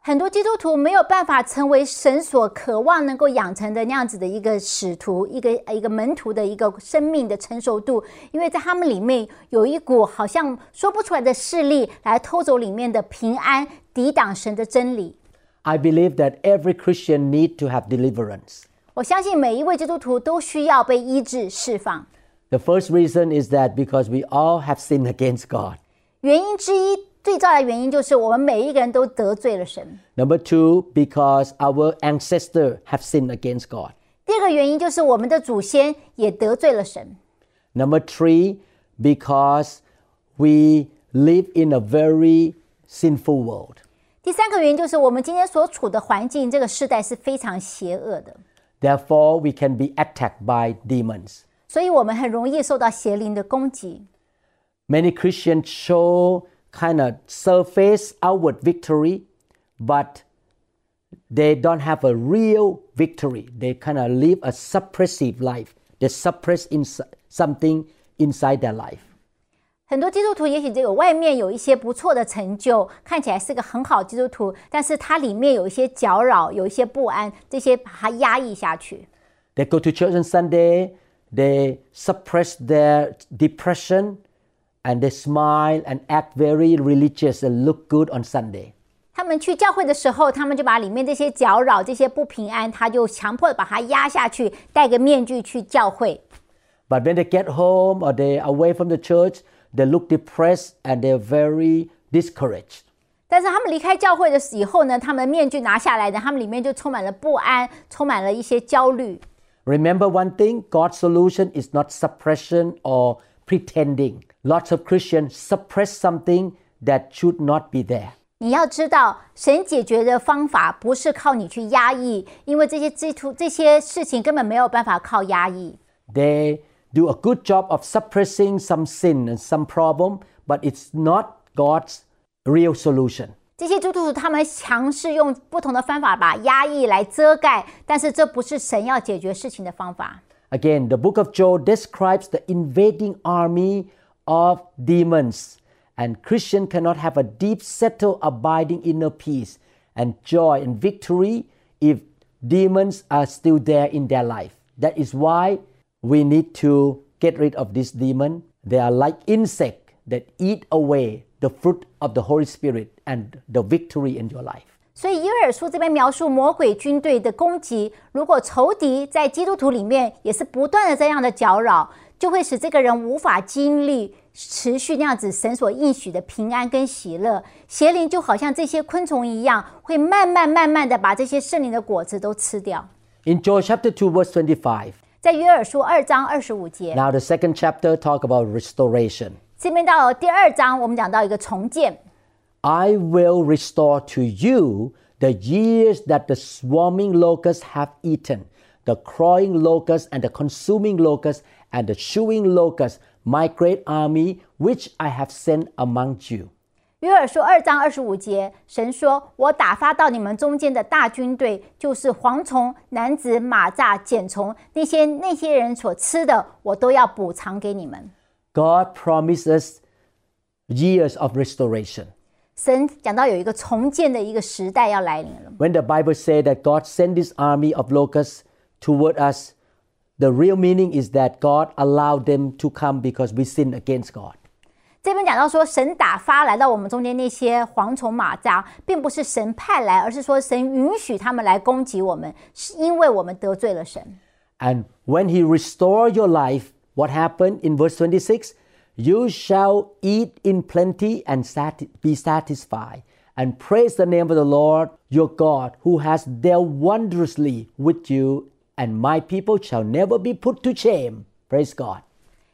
很多基督徒没有办法成为神所渴望能够养成的那样子的一个使徒、一个一个门徒的一个生命的成熟度，因为在他们里面有一股好像说不出来的势力来偷走里面的平安，抵挡神的真理。 I believe that every Christian need to have deliverance. 我相信每一位基督徒都需要被医治、释放。 The first reason is that because we all have sinned against God. 原因之一， 最重要的原因就是我们每一个人都得罪了神。 Number two, because our ancestors have sinned against God. 第二个原因就是我们的祖先也得罪了神。 Number three, because we live in a very sinful world. 第三个原因就是我们今天所处的环境，这个时代是非常邪恶的， Therefore, we can be attacked by demons. 所以我们很容易受到邪灵的攻击。 Many Christians show kind of surface outward victory, but they don't have a real victory. They kind of live a suppressive life. They suppress ins- something inside their life. 很多基督徒也许这个外面有一些不错的成就，看起来是个很好基督徒，但是它里面有一些搅扰，有一些不安，这些把它压抑下去。 They go to church on Sunday, they suppress their depression, and they smile and act very religious and look good on Sunday. 他们去教会的时候，他们就把里面这些搅扰、这些不平安，他就强迫地把它压下去，戴个面具去教会。 But when they get home or they are away from the church, they look depressed and they're very discouraged. 但是他们离开教会的以后呢，他们面具拿下来的，他们里面就充满了不安，充满了一些焦虑。 Remember one thing God's solution is not suppression or pretending. Lots of Christians suppress something that should not be there. 你要知道，神解决的方法不是靠你去压抑，因为这些基督这些事情根本没有办法靠压抑。 They do a good job of suppressing some sin and some problem, but it's not God's real solution. 这些基督徒他们尝试用不同的方法把压抑来遮盖，但是这不是神要解决事情的方法。 Again, the book of Joel describes the invading army of demons, and Christian cannot have a deep, settled, abiding inner peace and joy and victory if demons are still there in their life. That is why we need to get rid of this demon. They are like insect that eat away the fruit of the Holy Spirit and the victory in your life. 所以约尔书这边描述魔鬼军队的攻击，如果仇敌在基督徒里面也是不断的这样的搅扰，就会使这个人无法经历持续那样子神所应许的平安跟喜乐。邪灵就好像这些昆虫一样，会慢慢慢慢的把这些圣灵的果子都吃掉。In Joel chapter two verse twenty five，在约珥书二章二十五节，now the second chapter talk about restoration. 这边到第二章，我们讲到一个重建。I will restore to you the years that the swarming locusts have eaten, the crawling locust and the consuming locust and the chewing locust, my great army which I have sent among you. 约珥书二章二十五节，神说：“我打发到你们中间的大军队，就是蝗虫、蝻子、蚂蚱、剪虫，那些那些人所吃的，我都要补偿给你们。” God promises years of restoration. 神讲到有一个重建的一个时代要来临了。 When the Bible says that God sent this army of locusts toward us, the real meaning is that God allowed them to come because we sinned against God. 这边讲到说，神打发来到我们中间那些蝗虫、马蚱，并不是神派来，而是说神允许他们来攻击我们，是因为我们得罪了神。 And when he restore your life, what happened in verse 26? You shall eat in plenty and sati- be satisfied, and praise the name of the Lord your God, who has dealt wondrously with you, and my people shall never be put to shame. Praise God.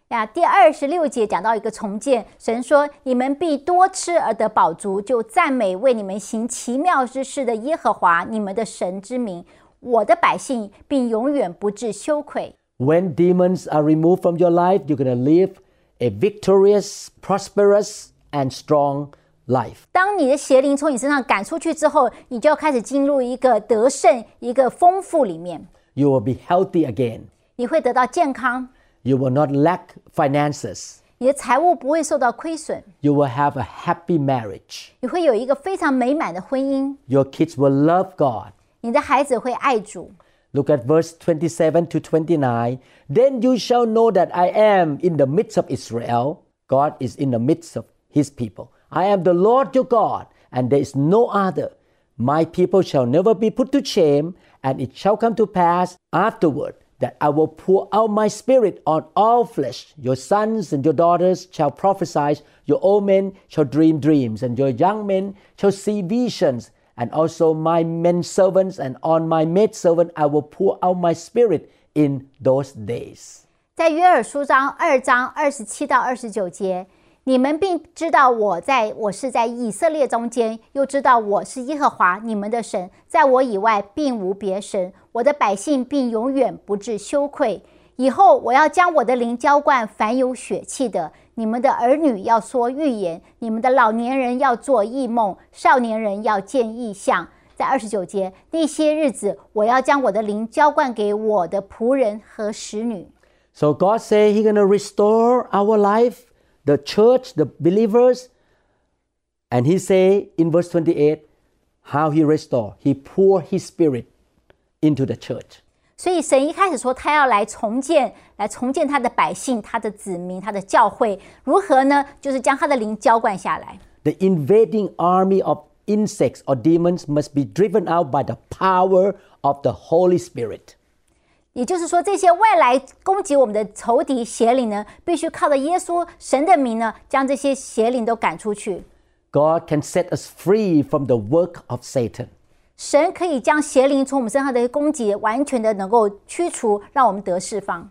呀，第二十六节讲到一个重建，神说：“你们必多吃而得饱足，就赞美为你们行奇妙之事的耶和华你们的神之名。我的百姓并永远不致羞愧。 When demons are removed from your life, you're going to live a victorious, prosperous, and strong life. 当你的邪灵从你身上赶出去之后，你就要开始进入一个得胜、一个丰富里面， You will be healthy again. 你会得到健康， You will not lack finances. 你的财务不会受到亏损， You will have a happy marriage. 你会有一个非常美满的婚姻， Your kids will love God. 你的孩子会爱主。 Look at verse 27 to 29. Then you shall know that I am in the midst of Israel. God is in the midst of his people. I am the Lord your God, and there is no other. My people shall never be put to shame, and it shall come to pass afterward that I will pour out my spirit on all flesh. Your sons and your daughters shall prophesy, your old men shall dream dreams, and your young men shall see visions And also my men servants and on my maid servant I will pour out my spirit in those days. 在约珥书章二章二十七到二十九节，你们并知道我在我是在以色列中间，又知道我是耶和华你们的神，在我以外并无别神。我的百姓并永远不致羞愧。以后我要将我的灵浇灌凡有血气的， 你们的儿女要说预言，你们的老年人要做异梦，少年人要见异象。在二十九节，那些日子，我要将我的灵浇灌给我的仆人和使女。 So God said He's gonna restore our life, the church, the believers. And He say in verse 28, how He restore. He pour His spirit into the church. 所以神一开始说他要来重建，来重建他的百姓、他的子民、他的教会，如何呢？就是将他的灵浇灌下来。 The invading army of insects or demons must be driven out by the power of the Holy Spirit. 也就是说，这些外来攻击我们的仇敌邪灵呢，必须靠着耶稣神的名呢，将这些邪灵都赶出去。 God can set us free from the work of Satan. 神可以将邪灵从我们身上的攻击完全的能够驱除，让我们得释放。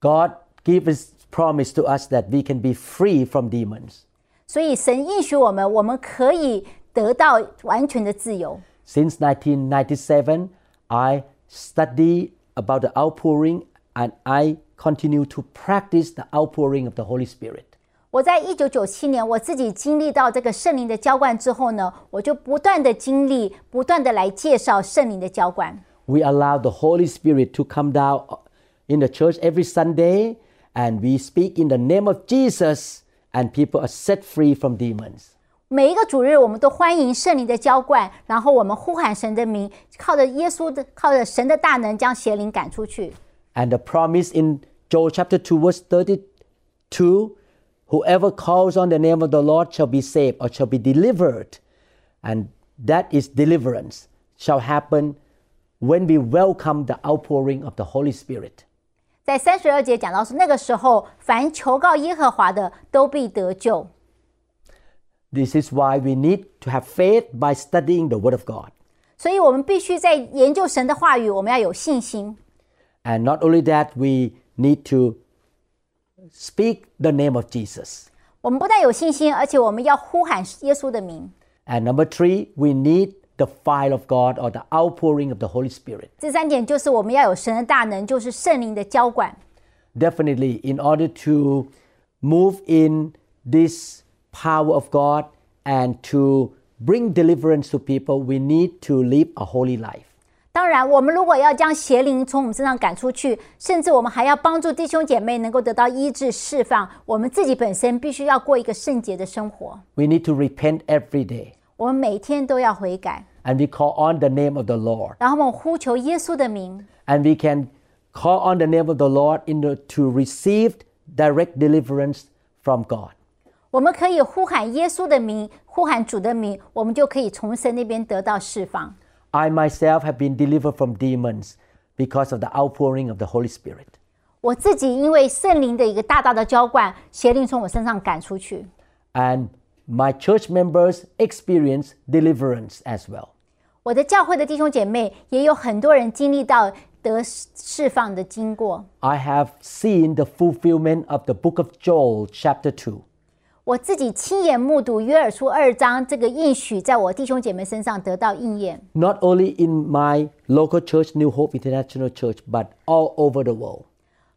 God gives His promise to us that we can be free from demons. 所以神应许我们，我们可以得到完全的自由。 Since 1997, I study about the outpouring and I continue to practice the outpouring of the Holy Spirit. 我在一九九七年，我自己经历到这个圣灵的浇灌之后呢，我就不断的经历，不断的来介绍圣灵的浇灌。 We allow the Holy Spirit to come down in the church every Sunday and we speak in the name of Jesus and people are set free from demons. 每一个主日，我们都欢迎圣灵的浇灌，然后我们呼喊神的名，靠着耶稣的，靠着神的大能，将邪灵赶出去。 And the promise in Joel chapter 2, verse 32 whoever calls on the name of the Lord shall be saved or shall be delivered. And that is deliverance, shall happen when we welcome the outpouring of the Holy Spirit. 在三十二节讲到说，那个时候，凡求告耶和华的，都必得救。 This is why we need to have faith by studying the Word of God. 所以我们必须在研究神的话语，我们要有信心。 And not only that, we need to speak the name of Jesus. 我们不但有信心，而且我们要呼喊耶稣的名。 And number three, we need the fire of God or the outpouring of the Holy Spirit. 这三点就是我们要有神的大能，就是圣灵的浇灌。 Definitely, in order to move in this power of God and to bring deliverance to people, we need to live a holy life. 当然，我们如果要将邪灵从我们身上赶出去，甚至我们还要帮助弟兄姐妹能够得到医治释放，我们自己本身必须要过一个圣洁的生活。 We need to repent every day. 我们每天都要悔改， And we call on the name of the Lord. 然后我们呼求耶稣的名， And we can call on the name of the Lord in the, to receive direct deliverance from God. 我们可以呼喊耶稣的名，呼喊主的名，我们就可以从神那边得到释放。 I myself have been delivered from demons because of the outpouring of the Holy Spirit. 我自己因为圣灵的一个大大的浇灌，邪灵从我身上赶出去。 And my church members experience deliverance as well. 我的教会的弟兄姐妹也有很多人经历到得释放的经过。 I have seen the fulfillment of the book of Joel, chapter 2. 我自己亲眼目睹约珥书二章这个应许在我弟兄姐妹身上得到应验， Not only in my local church, New Hope International Church, but all over the world.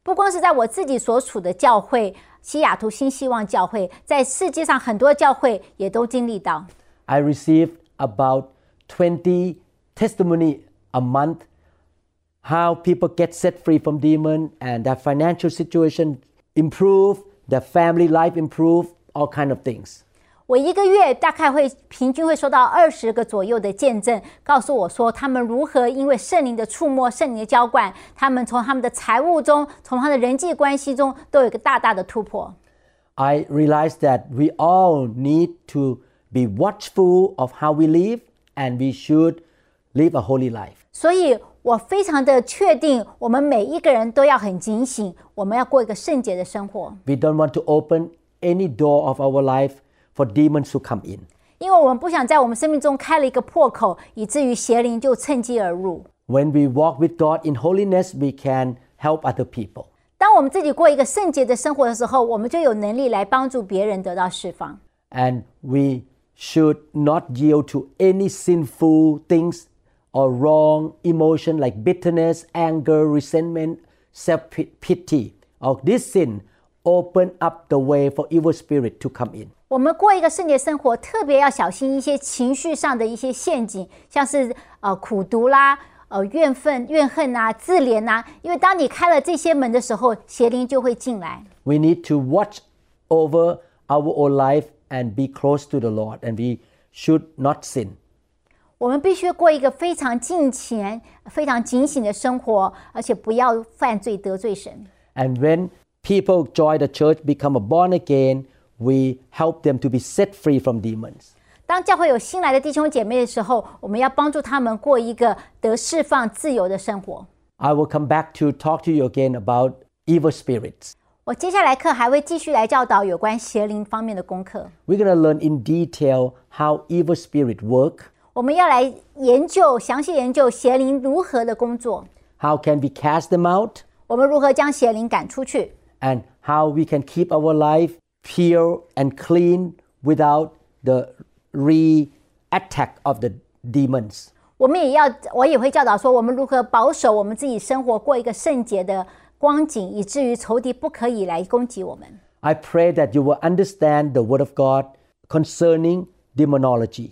不光是在我自己所处的教会西雅图新希望教会，在世界上很多教会也都经历到。 I receive about 20 testimony a month how people get set free from demon and their financial situation improve, their family life improve, all kind of things. 我一个月大概会平均会收到二十个左右的见证，告诉我说他们如何因为圣灵的触摸、圣灵的浇灌，他们从他们的财务中、从他的人际关系中都有一个大大的突破。 I realize that we all need to be watchful of how we live and we should live a holy life. 所以我非常的确定，我们每一个人都要很警醒，我们要过一个圣洁的生活， We don't want to open any door of our life for demons to come in. 因为我们不想在我们生命中开了一个破口，以至于邪灵就趁机而入。 When we walk with God in holiness, we can help other people. 当我们自己过一个圣洁的生活的时候，我们就有能力来帮助别人得到释放。 And we should not yield to any sinful things or wrong emotion like bitterness, anger, resentment, self pity. Or this sin open up the way for evil spirit to come in. 我们过一个圣洁生活，特别要小心一些情绪上的一些陷阱，像是呃苦毒啦、呃怨愤、怨恨啊、自怜呐、因为当你开了这些门的时候，邪灵就会进来。 We need to watch over our own life and be close to the Lord, and we should not sin. 我们必须过一个非常敬虔、非常警醒的生活，而且不要犯罪得罪神。 And when people join the church, become a born again, we help them to be set free from demons. 当教会有新来的弟兄姐妹的时候，我们要帮助他们过一个得释放、自由的生活。 I will come back to talk to you again about evil spirits. 我接下来课还会继续来教导有关邪灵方面的功课。 We're going to learn in detail how evil spirits work, 我们要来研究、详细研究邪灵如何的工作， how can we cast them out, 我们如何将邪灵赶出去， and how we can keep our life pure and clean without the re-attack of the demons. 我们也要，我也会教导说，我们如何保守我们自己生活，过一个圣洁的光景，以至于仇敌不可以来攻击我们。 I pray that you will understand the Word of God concerning demonology.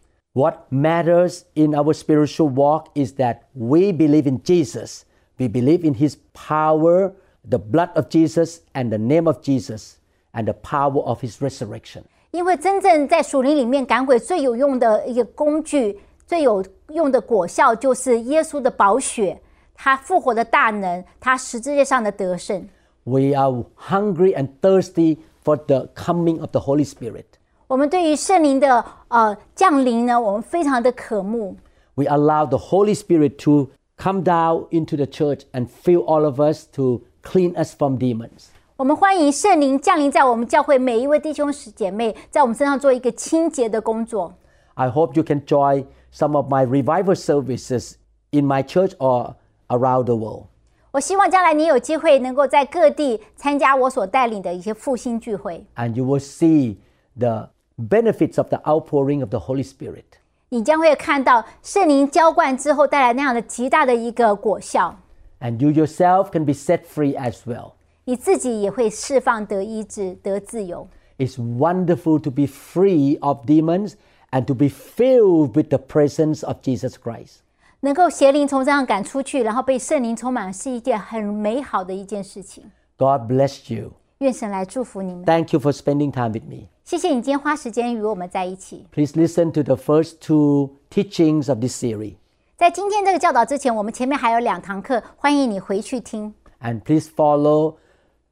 What matters in our spiritual walk is that we believe in Jesus. We believe in his power, the blood of Jesus, and the name of Jesus, and the power of his resurrection. 因为真正在属灵里面赶鬼最有用的一个工具、最有用的果效，就是耶稣的宝血，他复活的大能，他十字架上的得胜。 We are hungry and thirsty for the coming of the Holy Spirit. 我们对于圣灵的呃降临呢，我们非常的渴慕。 We allow the Holy Spirit to come down into the church and fill all of us to clean us from demons. 我们欢迎圣灵降临在我们教会每一位弟兄姐妹，在我们身上做一个清洁的工作。 I hope you can join some of my revival services in my church or around the world. 我希望将来你有机会能够在各地参加我所带领的一些复兴聚会， and you will see the benefits of the outpouring of the Holy Spirit. 你将会看到圣灵浇灌之后带来那样的极大的一个果效， And you yourself can be set free as well. 你自己也会释放得医治、得自由。 It's wonderful to be free of demons and to be filled with the presence of Jesus Christ. 能够邪灵从身上赶出去，然后被圣灵充满，是一件很美好的一件事情。 God bless you. 愿神来祝福你们。 Thank you for spending time with me. 谢谢你今天花时间与我们在一起。 Please listen to the first two teachings of this series. 在今天这个教导之前，我们前面还有两堂课，欢迎你回去听。 And please follow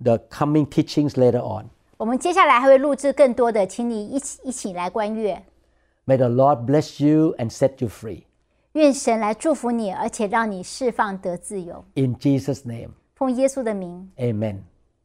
the coming teachings later on. 我们接下来还会录制更多的，请你一起一起来观阅。 May the Lord bless you and set you free. 愿神来祝福你，而且让你释放得自由。 In Jesus' name, 奉耶稣的名， amen.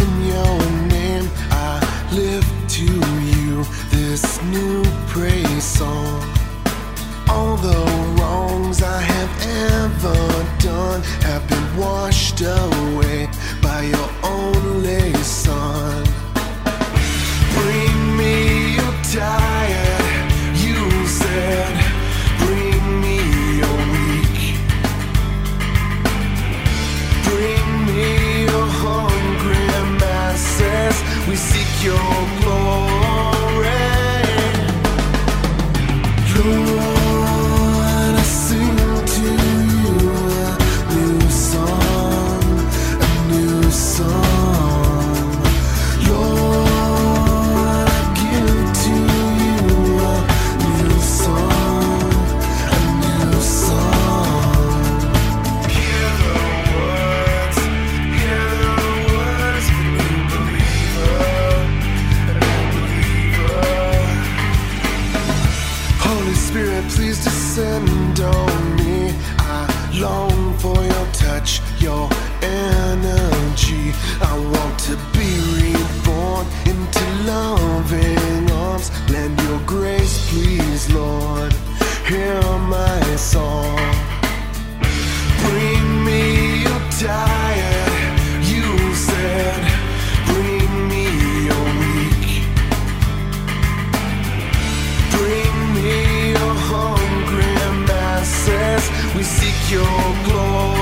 in your name, I lift to you this new praise song. All the wrongs I have ever done have been washed away by your only Son. Bring me your tired, you said. We seek your glory. I want to be reborn into loving arms. Lend your grace, please, Lord. Hear my song. Bring me your you said. Bring me your weak. Bring me your hungry masses. We seek your glory.